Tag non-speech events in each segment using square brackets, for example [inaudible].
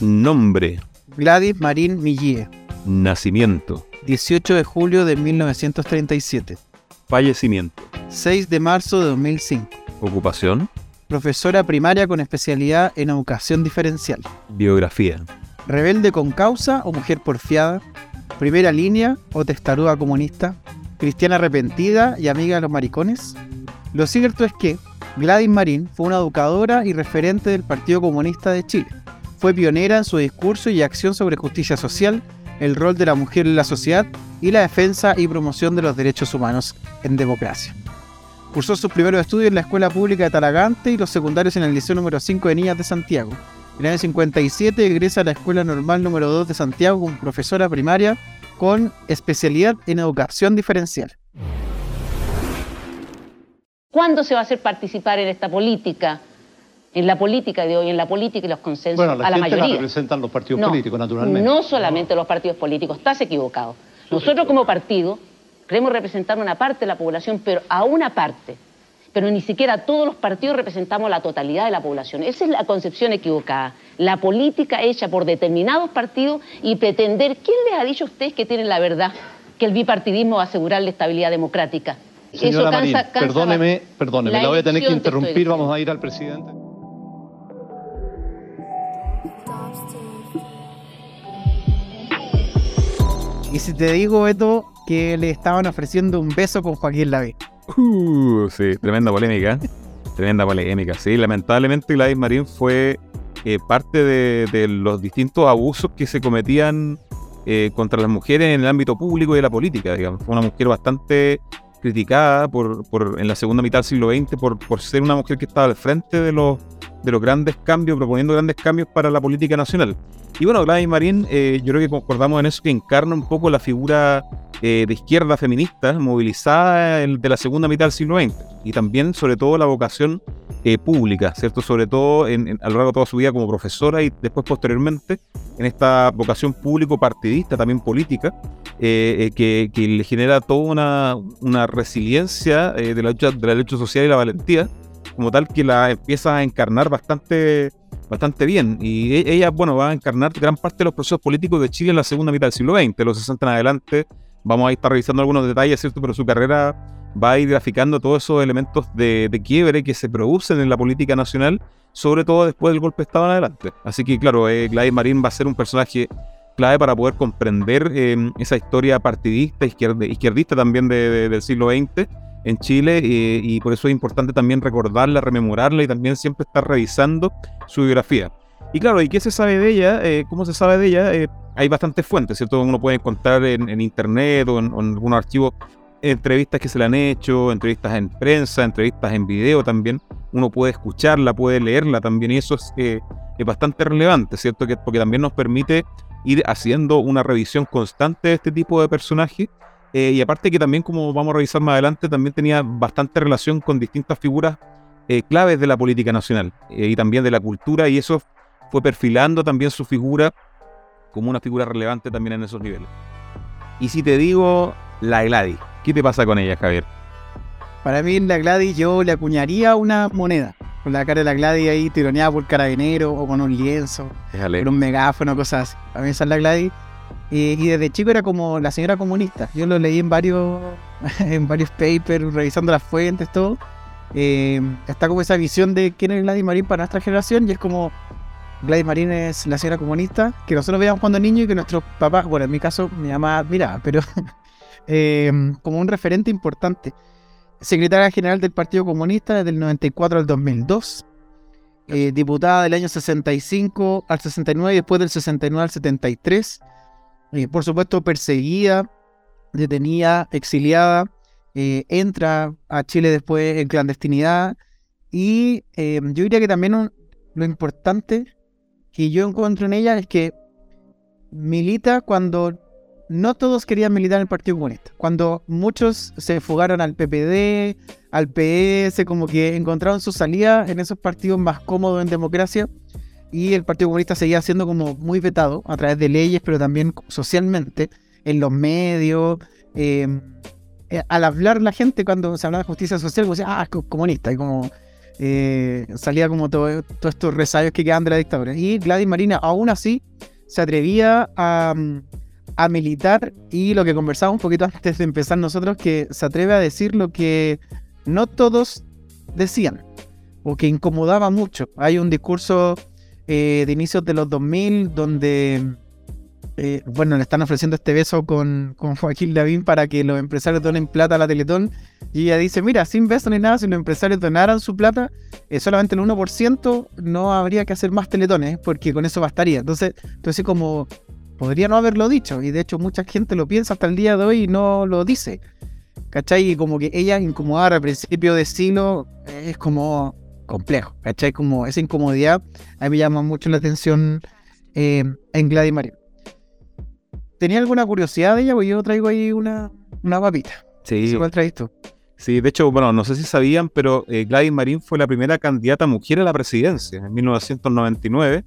Nombre. Gladys Marín Millie. Nacimiento. 18 de julio de 1937. Fallecimiento. 6 de marzo de 2005. Ocupación. Profesora primaria con especialidad en educación diferencial. Biografía. Rebelde con causa o mujer porfiada. Primera línea o testaruda comunista. Cristiana arrepentida y amiga de los maricones. Lo cierto es que Gladys Marín fue una educadora y referente del Partido Comunista de Chile. Fue pionera en su discurso y acción sobre justicia social, el rol de la mujer en la sociedad y la defensa y promoción de los derechos humanos en democracia. Cursó sus primeros estudios en la Escuela Pública de Talagante y los secundarios en el Liceo número 5 de Niñas de Santiago. En el año 57 egresa a la Escuela Normal número 2 de Santiago como profesora primaria con especialidad en educación diferencial. ¿Cuándo se va a hacer participar en esta política? En la política de hoy, en la política y los consensos Bueno, la a la gente la mayoría. representan los partidos No, políticos, naturalmente. No solamente los partidos políticos, estás equivocado. Nosotros como partido queremos representar una parte de la población, pero a una parte. Pero ni siquiera todos los partidos representamos la totalidad de la población. Esa es la concepción equivocada. La política hecha por determinados partidos y pretender, ¿quién les ha dicho a ustedes que tienen la verdad? Que el bipartidismo va a asegurar la estabilidad democrática. Señora Marín, cansa- cansa perdóneme, perdóneme, La la voy a tener que interrumpir, vamos a ir al presidente. Y si te digo, Beto, que le estaban ofreciendo un beso con Joaquín Laví. Uh, sí, tremenda polémica. [laughs] Tremenda polémica. Sí, lamentablemente Gladys Marín fue eh, parte de, de los distintos abusos que se cometían eh, contra las mujeres en el ámbito público y de la política. Digamos. Fue una mujer bastante criticada por, por, en la segunda mitad del siglo XX por, por ser una mujer que estaba al frente de los, de los grandes cambios, proponiendo grandes cambios para la política nacional. Y bueno, Gladys Marín, eh, yo creo que concordamos en eso, que encarna un poco la figura eh, de izquierda feminista movilizada de la segunda mitad del siglo XX y también sobre todo la vocación eh, pública, ¿cierto? Sobre todo en- en- a lo largo de toda su vida como profesora y después posteriormente en esta vocación público-partidista, también política, eh, eh, que, que le genera toda una, una resiliencia eh, de, la lucha, de la lucha social y la valentía, como tal que la empieza a encarnar bastante bastante bien. Y e- ella, bueno, va a encarnar gran parte de los procesos políticos de Chile en la segunda mitad del siglo XX, de los 60 en adelante. Vamos a estar revisando algunos detalles, ¿cierto? Pero su carrera va a ir graficando todos esos elementos de, quiebre que se producen en la política nacional, sobre todo después del golpe de Estado en adelante. Así que, claro, eh, Gladys Marín va a ser un personaje clave para poder comprender eh, esa historia partidista, izquierd- izquierdista también de- de- del siglo XX en Chile eh, y por eso es importante también recordarla, rememorarla y también siempre estar revisando su biografía. Y claro, ¿y qué se sabe de ella? Eh, ¿Cómo se sabe de ella? Eh, hay bastantes fuentes, ¿cierto? Uno puede encontrar en, internet o en, algunos archivos entrevistas que se le han hecho, entrevistas en prensa, entrevistas en video también. Uno puede escucharla, puede leerla también y eso es, es bastante relevante, ¿cierto? Que, porque también nos permite ir haciendo una revisión constante de este tipo de personajes eh, y aparte que también, como vamos a revisar más adelante, también tenía bastante relación con distintas figuras eh, claves de la política nacional eh, y también de la cultura, y eso fue perfilando también su figura como una figura relevante también en esos niveles. Y si te digo la Gladys, ¿qué te pasa con ella, Javier? Para mí, la Gladys, yo le acuñaría una moneda. Con la cara de la Gladys ahí tironeada por carabinero o con un lienzo, Déjale. con un megáfono, cosas así. A mí esa es la Gladys. Y, desde chico era como la señora comunista. Yo lo leí en varios, [laughs] en varios papers, revisando las fuentes, todo. Eh, está como esa visión de quién es Gladys Marín para nuestra generación y es como Gladys Marín es la señora comunista que nosotros veíamos cuando niños y que nuestros papás, bueno, en mi caso mi mamá admiraba, pero [laughs] eh, como un referente importante. Secretaria general del Partido Comunista desde el 94 al 2002. eh, diputada del año 65 al 69 y después del 69 al 73. Eh, por supuesto, perseguida, detenida, exiliada. eh, entra a Chile después en clandestinidad. Y eh, yo diría que también lo importante que yo encuentro en ella es que milita cuando no todos querían militar en el Partido Comunista. Cuando muchos se fugaron al PPD, al PS, como que encontraron su salida en esos partidos más cómodos en democracia. Y el Partido Comunista seguía siendo como muy vetado a través de leyes, pero también socialmente, en los medios. eh, eh, al hablar la gente cuando se hablaba de justicia social, como decía, ah, comunista. Y como eh, salía como todo- todos estos resayos que quedan de la dictadura. Y Gladys Marina, aún así, se atrevía a, mm, a militar y lo que conversaba un poquito antes de empezar nosotros, que se atreve a decir lo que no todos decían o que incomodaba mucho. Hay un discurso eh, de inicios de los 2000 donde, eh, bueno, le están ofreciendo este beso con, con Joaquín Lavín para que los empresarios donen plata a la Teletón. Y ella dice, mira, sin beso ni nada, si los empresarios donaran su plata, eh, solamente el 1% no habría que hacer más teletones, porque con eso bastaría. Entonces, entonces como podría no haberlo dicho, y de hecho mucha gente lo piensa hasta el día de hoy y no lo dice. ¿Cachai? Y como que ella incomodar al principio de siglo es como complejo, ¿cachai? Como esa incomodidad a mí me llama mucho la atención eh, en Gladys Marín. ¿Tenía alguna curiosidad de ella? Pues yo traigo ahí una, una papita. Sí, ¿Cuál traes tú? sí, de hecho, bueno, no sé si sabían, pero eh, Gladys Marín fue la primera candidata mujer a la presidencia en 1999.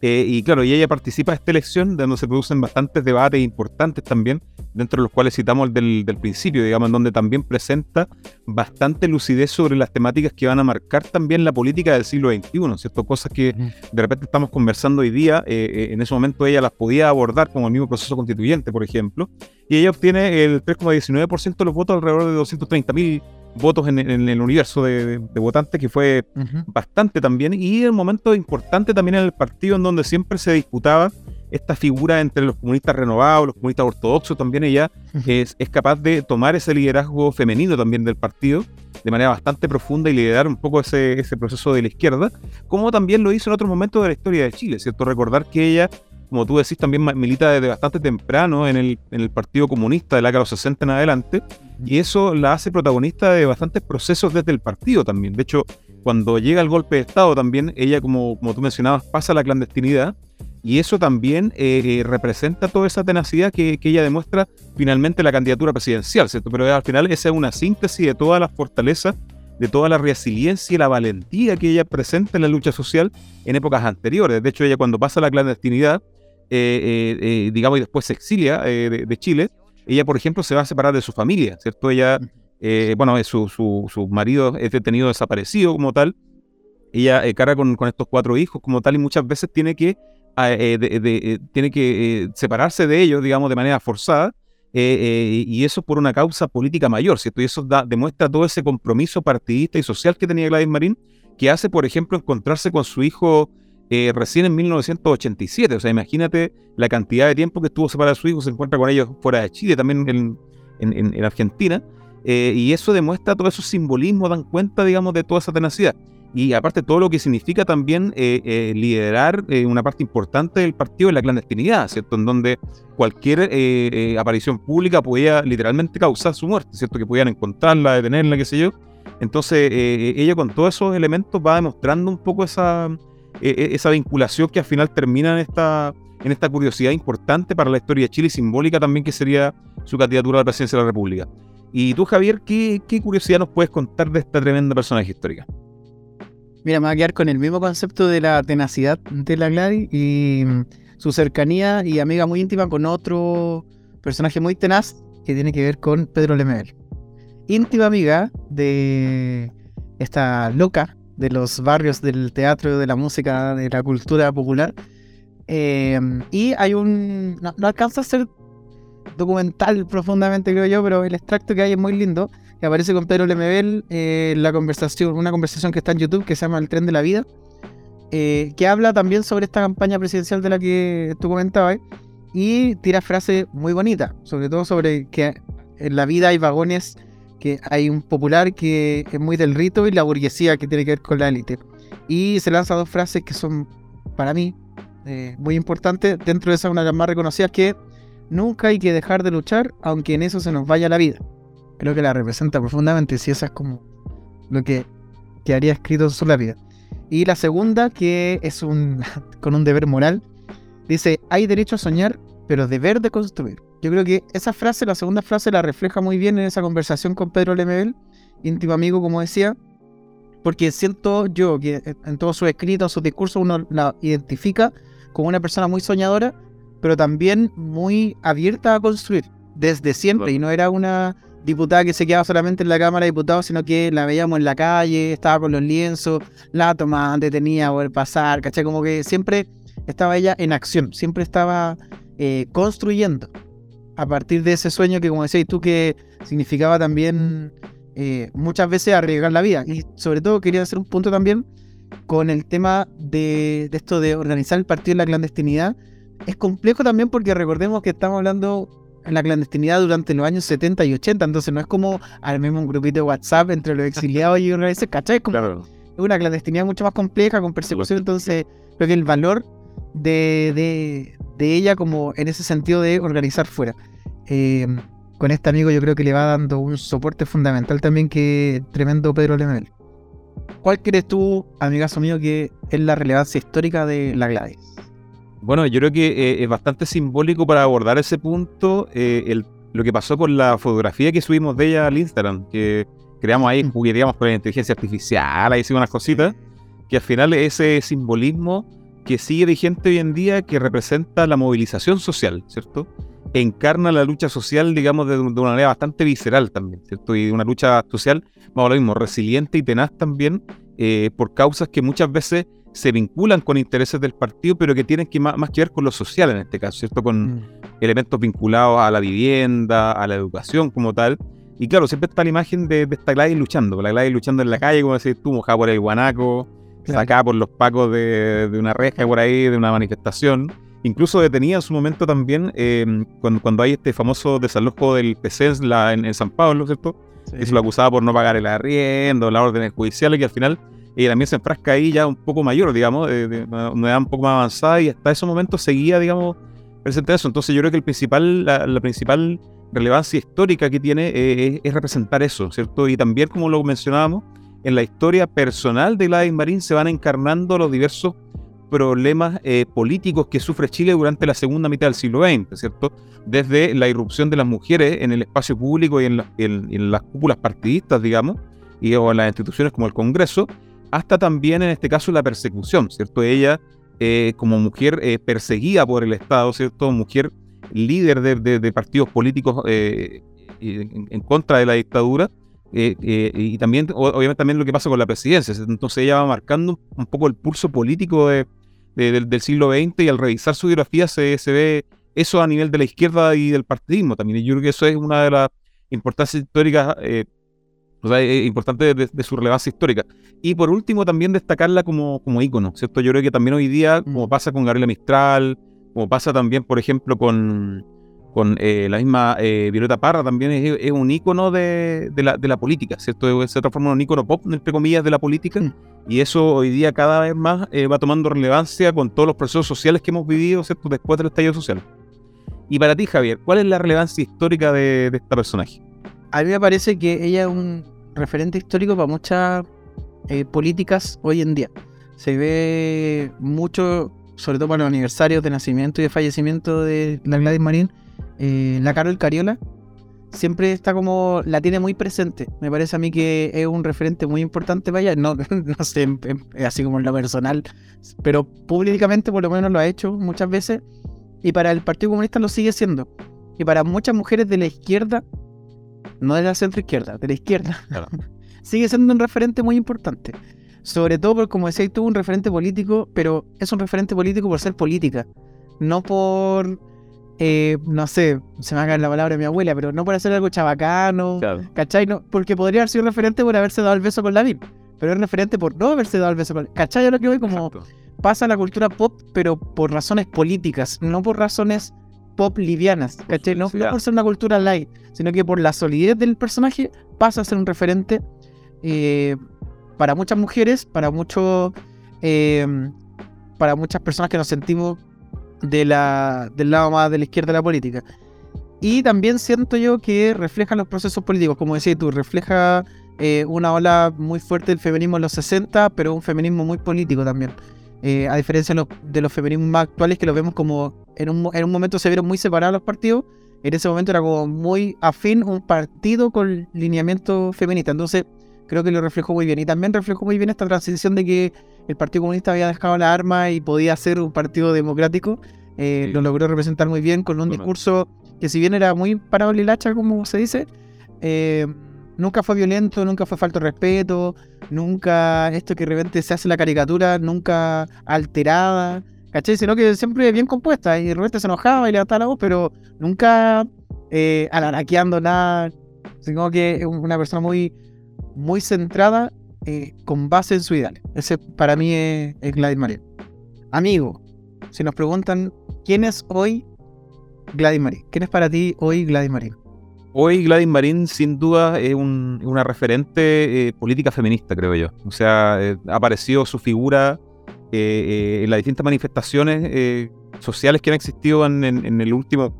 Eh, y claro, y ella participa de esta elección, de donde se producen bastantes debates importantes también, dentro de los cuales citamos el del, del principio, digamos, en donde también presenta bastante lucidez sobre las temáticas que van a marcar también la política del siglo XXI, ¿cierto? Cosas que de repente estamos conversando hoy día, eh, eh, en ese momento ella las podía abordar como el mismo proceso constituyente, por ejemplo, y ella obtiene el 3,19% de los votos, alrededor de 230.000 votos en, en el universo de, votantes, que fue bastante también, y un momento importante también en el partido en donde siempre se disputaba esta figura entre los comunistas renovados, los comunistas ortodoxos, también ella es, es capaz de tomar ese liderazgo femenino también del partido de manera bastante profunda y liderar un poco ese, ese proceso de la izquierda, como también lo hizo en otros momentos de la historia de Chile, ¿cierto? Recordar que ella, como tú decís, también milita desde bastante temprano en el, en el Partido Comunista de la los 60 en adelante, y eso la hace protagonista de bastantes procesos desde el partido también. De hecho, cuando llega el golpe de Estado también, ella, como, como tú mencionabas, pasa a la clandestinidad, y eso también eh, eh, representa toda esa tenacidad que, que ella demuestra finalmente en la candidatura presidencial, ¿cierto? Pero al final esa es una síntesis de todas las fortalezas, de toda la resiliencia y la valentía que ella presenta en la lucha social en épocas anteriores. De hecho, ella cuando pasa a la clandestinidad, digamos, y después se exilia eh, de, de Chile, ella, por ejemplo, se va a separar de su familia, ¿cierto? Ella, eh, bueno, eh, su, su, su marido es detenido desaparecido como tal, ella eh, carga con, con estos cuatro hijos como tal y muchas veces tiene que, ah, eh, de- de- eh, tiene que eh, separarse de ellos, digamos, de manera forzada, eh, eh, y eso por una causa política mayor, ¿cierto? Y eso da- demuestra todo ese compromiso partidista y social que tenía Gladys Marín, que hace, por ejemplo, encontrarse con su hijo eh, recién en 1987. O sea, imagínate la cantidad de tiempo que estuvo separada de su hijo, se encuentra con ellos fuera de Chile, también en, en- en- en Argentina. eh, y eso demuestra todo esos simbolismos, dan cuenta, digamos, de toda esa tenacidad. Y aparte todo lo que significa también eh, liderar una parte importante del partido en la clandestinidad, ¿cierto? En donde cualquier aparición pública podía literalmente causar su muerte, ¿cierto? Que podían encontrarla, detenerla, qué sé yo. Entonces ella con todos esos elementos va demostrando un poco esa, eh, eh, esa vinculación que al final termina en esta, en esta curiosidad importante para la historia de Chile simbólica también que sería su candidatura a la presidencia de la República. Y tú, Javier, ¿qué, qué curiosidad nos puedes contar de esta tremenda personaje histórica? Mira, me voy a quedar con el mismo concepto de la tenacidad de la Gladys y mm, su cercanía y amiga muy íntima con otro personaje muy tenaz que tiene que ver con Pedro Lemebel. Íntima amiga de esta loca de los barrios del teatro, de la música, de la cultura popular. Eh, y hay un... No, alcanza a ser documental profundamente, creo yo, pero el extracto que hay es muy lindo que aparece con Pedro Lemebel eh, la conversación, una conversación que está en YouTube que se llama El tren de la vida, eh, que habla también sobre esta campaña presidencial de la que tú comentabas y tira frases muy bonitas, sobre todo sobre que en la vida hay vagones, que hay un popular que es muy del rito y la burguesía que tiene que ver con la élite. Y se lanza dos frases que son para mí eh, muy importantes, dentro de esa una de las más reconocidas que nunca hay que dejar de luchar aunque en eso se nos vaya la vida creo que la representa profundamente, si esa es como lo que quedaría escrito en su lápida. Y la segunda, que es un [laughs] con un deber moral, dice, hay derecho a soñar, pero deber de construir. Yo creo que esa frase, la segunda frase, la refleja muy bien en esa conversación con Pedro Lemebel, íntimo amigo, como decía, porque siento yo que en todos sus escritos, sus discursos, uno la identifica como una persona muy soñadora, pero también muy abierta a construir desde siempre, y no era una diputada que se quedaba solamente en la Cámara de Diputados, sino que la veíamos en la calle, estaba con los lienzos, la tomaban, detenía por pasar, ¿cachai? Como que siempre estaba ella en acción, siempre estaba eh, construyendo a partir de ese sueño que, como decías tú, que significaba también eh, muchas veces arriesgar la vida. Y sobre todo quería hacer un punto también con el tema de, de esto de organizar el partido en la clandestinidad. Es complejo también porque recordemos que estamos hablando en la clandestinidad durante los años 70 y 80, entonces no es como armemos un grupito de WhatsApp entre los exiliados y vez, ¿cachai? Es como una clandestinidad mucho más compleja, con persecución, entonces creo que el valor de, de, de ella como en ese sentido de organizar fuera. Eh, con este amigo yo creo que le va dando un soporte fundamental también que tremendo Pedro Lemel. ¿Cuál crees tú, amigazo mío, que es la relevancia histórica de la Gladys? Bueno, yo creo que eh, es bastante simbólico para abordar ese punto eh, lo que pasó con la fotografía que subimos de ella al Instagram, que creamos ahí, mm. jugueteamos con la inteligencia artificial, ahí hicimos unas cositas, que al final ese simbolismo que sigue vigente hoy en día, que representa la movilización social, ¿cierto? encarna la lucha social, digamos, de, una manera bastante visceral también, ¿cierto? Y una lucha social, vamos a lo mismo, resiliente y tenaz también, eh, por causas que muchas veces se vinculan con intereses del partido, pero que tienen que más, que ver con lo social en este caso, ¿cierto? Con mm. elementos vinculados a la vivienda, a la educación como tal. Y claro, siempre está la imagen de, esta Gladys luchando, la Gladys luchando en la calle, como decís tú, mojada por el guanaco, sacada por los pacos de, de una reja por ahí, de una manifestación. Incluso detenía en su momento también em, cuando, hay este famoso desalojo del PC en, en, San Pablo, ¿cierto? Eso lo acusaba por no pagar el arriendo, las órdenes judiciales, que al final ella también se enfrasca ahí ya un poco mayor, digamos, de, una edad un poco más avanzada y hasta ese momento seguía, digamos, presente eso. Entonces yo creo que el principal, la, principal relevancia histórica que tiene eh, es, representar eso, ¿cierto? Y también, como lo mencionábamos, en la historia personal de Gladys Marín se van encarnando los diversos problemas eh, políticos que sufre Chile durante la segunda mitad del siglo XX, ¿cierto? Desde la irrupción de las mujeres en el espacio público y en, las cúpulas partidistas, digamos, y o en las instituciones como el Congreso, hasta también en este caso la persecución, ¿cierto? Ella, eh, como mujer eh, perseguida por el Estado, ¿cierto? Mujer líder de, partidos políticos en, contra de la dictadura, y también, obviamente, también lo que pasa con la presidencia. Entonces ella va marcando un poco el pulso político de, del, siglo XX y al revisar su biografía se, se, ve eso a nivel de la izquierda y del partidismo también. Y yo creo que eso es una de las importancias históricas, eh, o sea, importante de, su relevancia histórica. Y por último, también destacarla como, como ícono, ¿cierto? Yo creo que también hoy día, como mm. pasa con Gabriela Mistral, como pasa también, por ejemplo, con, con eh, la misma eh, Violeta Parra, también es, un ícono de, la, de, la, política, ¿cierto? Se transforma en un ícono pop, entre comillas, de la política. Mm. Y eso hoy día cada vez más eh, va tomando relevancia con todos los procesos sociales que hemos vivido, ¿cierto? Después del estallido social. Y para ti, Javier, ¿cuál es la relevancia histórica de, esta personaje? A mí me parece que ella es un referente histórico para muchas políticas hoy en día. Se ve mucho, sobre todo para los aniversarios de nacimiento y de fallecimiento de la Gladys Marín, eh, la Carol Cariola siempre está como, la tiene muy presente. Me parece a mí que es un referente muy importante para ella. No, [laughs] no sé, así como en lo personal, pero públicamente por lo menos lo ha hecho muchas veces. Y para el Partido Comunista lo sigue siendo. Y para muchas mujeres de la izquierda, no de la centro izquierda, de la izquierda, [laughs] sigue siendo un referente muy importante. Sobre todo porque, como decía, tuvo un referente político, pero es un referente político por ser política, no por eh, no sé, se me va a caer la palabra de mi abuela, pero no por hacer algo chabacano, ¿cachai? No, porque podría haber sido referente por haberse dado el beso con la VIP, pero es referente por no haberse dado el beso con ¿cachai? Yo lo que voy como pasa la cultura pop, pero por razones políticas, no por razones pop livianas, ¿cachai? No, por ser una cultura light, sino que por la solidez del personaje pasa a ser un referente eh, para muchas mujeres, para muchos... Eh, para muchas personas que nos sentimos de la, del lado más de la izquierda de la política. Y también siento yo que refleja los procesos políticos, como decías tú, refleja eh, una ola muy fuerte del feminismo en los 60, pero un feminismo muy político también. Eh, a diferencia de los, de los, feminismos más actuales que los vemos como en un, en un momento se vieron muy separados los partidos, en ese momento era como muy afín un partido con lineamiento feminista. Entonces creo que lo reflejó muy bien. Y también reflejó muy bien esta transición de que el Partido Comunista había dejado la arma y podía ser un partido democrático. Eh, lo logró representar muy bien con un discurso que si bien era muy parado el hacha, como se dice, eh, nunca fue violento, nunca fue falta de respeto, nunca esto que de repente se hace la caricatura, nunca alterada, ¿cachai? Sino que siempre bien compuesta y de repente se enojaba y levantaba la voz, pero nunca eh, alaraqueando nada, sino que es una persona muy, muy centrada eh, con base en su ideal. Ese para mí es, Gladys Marín. Amigo, si nos preguntan quién es hoy Gladys Marín, ¿quién es para ti hoy Gladys Marín? Hoy Gladys Marín sin duda es un- una referente eh, política feminista, creo yo. O sea, eh, ha aparecido su figura eh, en las distintas manifestaciones sociales que han existido en, en- el último,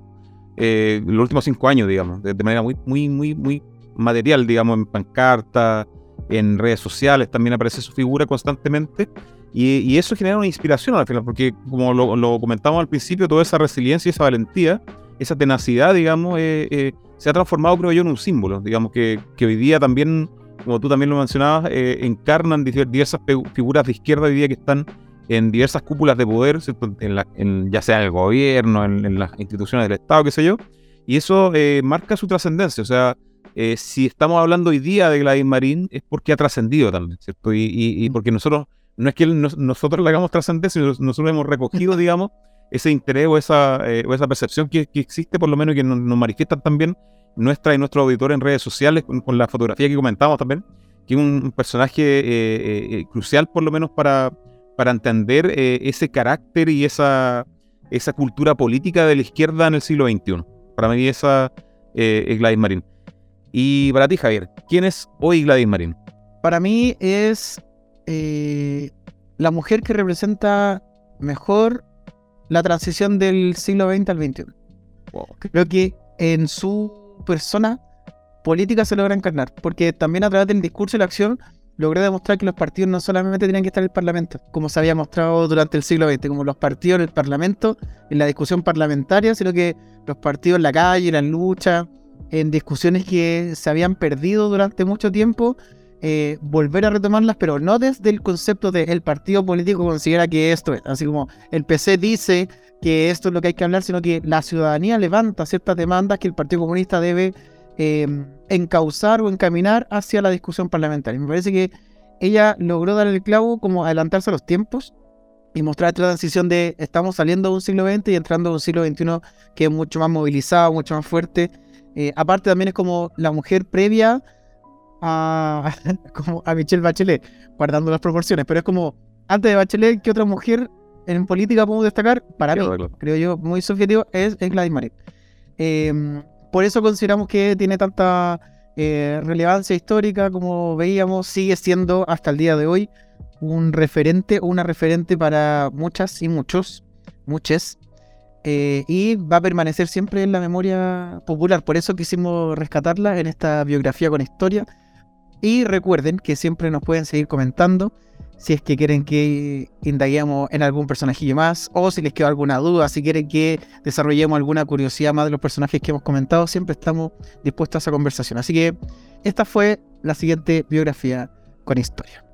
los últimos cinco años, digamos, de, de manera muy, muy, muy, muy material, digamos, en pancarta, en redes sociales, también aparece su figura constantemente. Y, y eso genera una inspiración al final, porque como lo, lo comentamos al principio, toda esa resiliencia y esa valentía, esa tenacidad, digamos, eh, eh, se ha transformado, creo yo, en un símbolo, digamos, que, que hoy día también, como tú también lo mencionabas, eh, encarnan diver- diversas figuras de izquierda hoy día que están en diversas cúpulas de poder. En la- en- ya sea en el gobierno, en, en las instituciones del Estado, qué sé yo, y eso eh, marca su trascendencia, o sea, eh, si estamos hablando hoy día de Gladys Marín es porque ha trascendido también, ¿cierto? Y, y- y porque nosotros, no es que nos- nosotros le hagamos trascendencia, sino nosotros hemos recogido, [laughs] digamos, ese interés o esa, eh, o esa percepción que, que existe, por lo menos, y que nos, nos manifiestan también nuestra y nuestro auditor en redes sociales, con, con la fotografía que comentamos también, que es un, personaje eh, eh, crucial, por lo menos, para, para entender ese carácter y esa, esa cultura política de la izquierda en el siglo XXI. Para mí, esa es Gladys Marín. Y para ti, Javier, ¿quién es hoy Gladys Marín? Para mí es eh, la mujer que representa mejor la transición del siglo XX al XXI. Creo que en su persona política se logra encarnar, porque también a través del discurso y la acción logré demostrar que los partidos no solamente tenían que estar en el Parlamento, como se había mostrado durante el siglo XX, como los partidos en el Parlamento, en la discusión parlamentaria, sino que los partidos en la calle, en la lucha, en discusiones que se habían perdido durante mucho tiempo, eh, volver a retomarlas, pero no desde el concepto de el partido político considera que esto es, así como el PC dice que esto es lo que hay que hablar, sino que la ciudadanía levanta ciertas demandas que el Partido Comunista debe eh, encauzar o encaminar hacia la discusión parlamentaria. Me parece que ella logró dar el clavo como adelantarse a los tiempos y mostrar esta transición de estamos saliendo de un siglo XX y entrando a un siglo XXI que es mucho más movilizado, mucho más fuerte. Eh, aparte también es como la mujer previa a, [laughs] como a Michelle Bachelet, guardando las proporciones, pero es como antes de Bachelet, ¿qué otra mujer en política podemos destacar? Para mí, creo yo, muy subjetivo, es, es Gladys Marín. Eh, por eso consideramos que tiene tanta eh, relevancia histórica, como veíamos, sigue siendo hasta el día de hoy un referente o una referente para muchas y muchos, muchas, eh, y va a permanecer siempre en la memoria popular. Por eso quisimos rescatarla en esta biografía con historia. Y recuerden que siempre nos pueden seguir comentando si es que quieren que indaguemos en algún personajillo más o si les quedó alguna duda, si quieren que desarrollemos alguna curiosidad más de los personajes que hemos comentado, siempre estamos dispuestos a esa conversación. Así que esta fue la siguiente biografía con historia.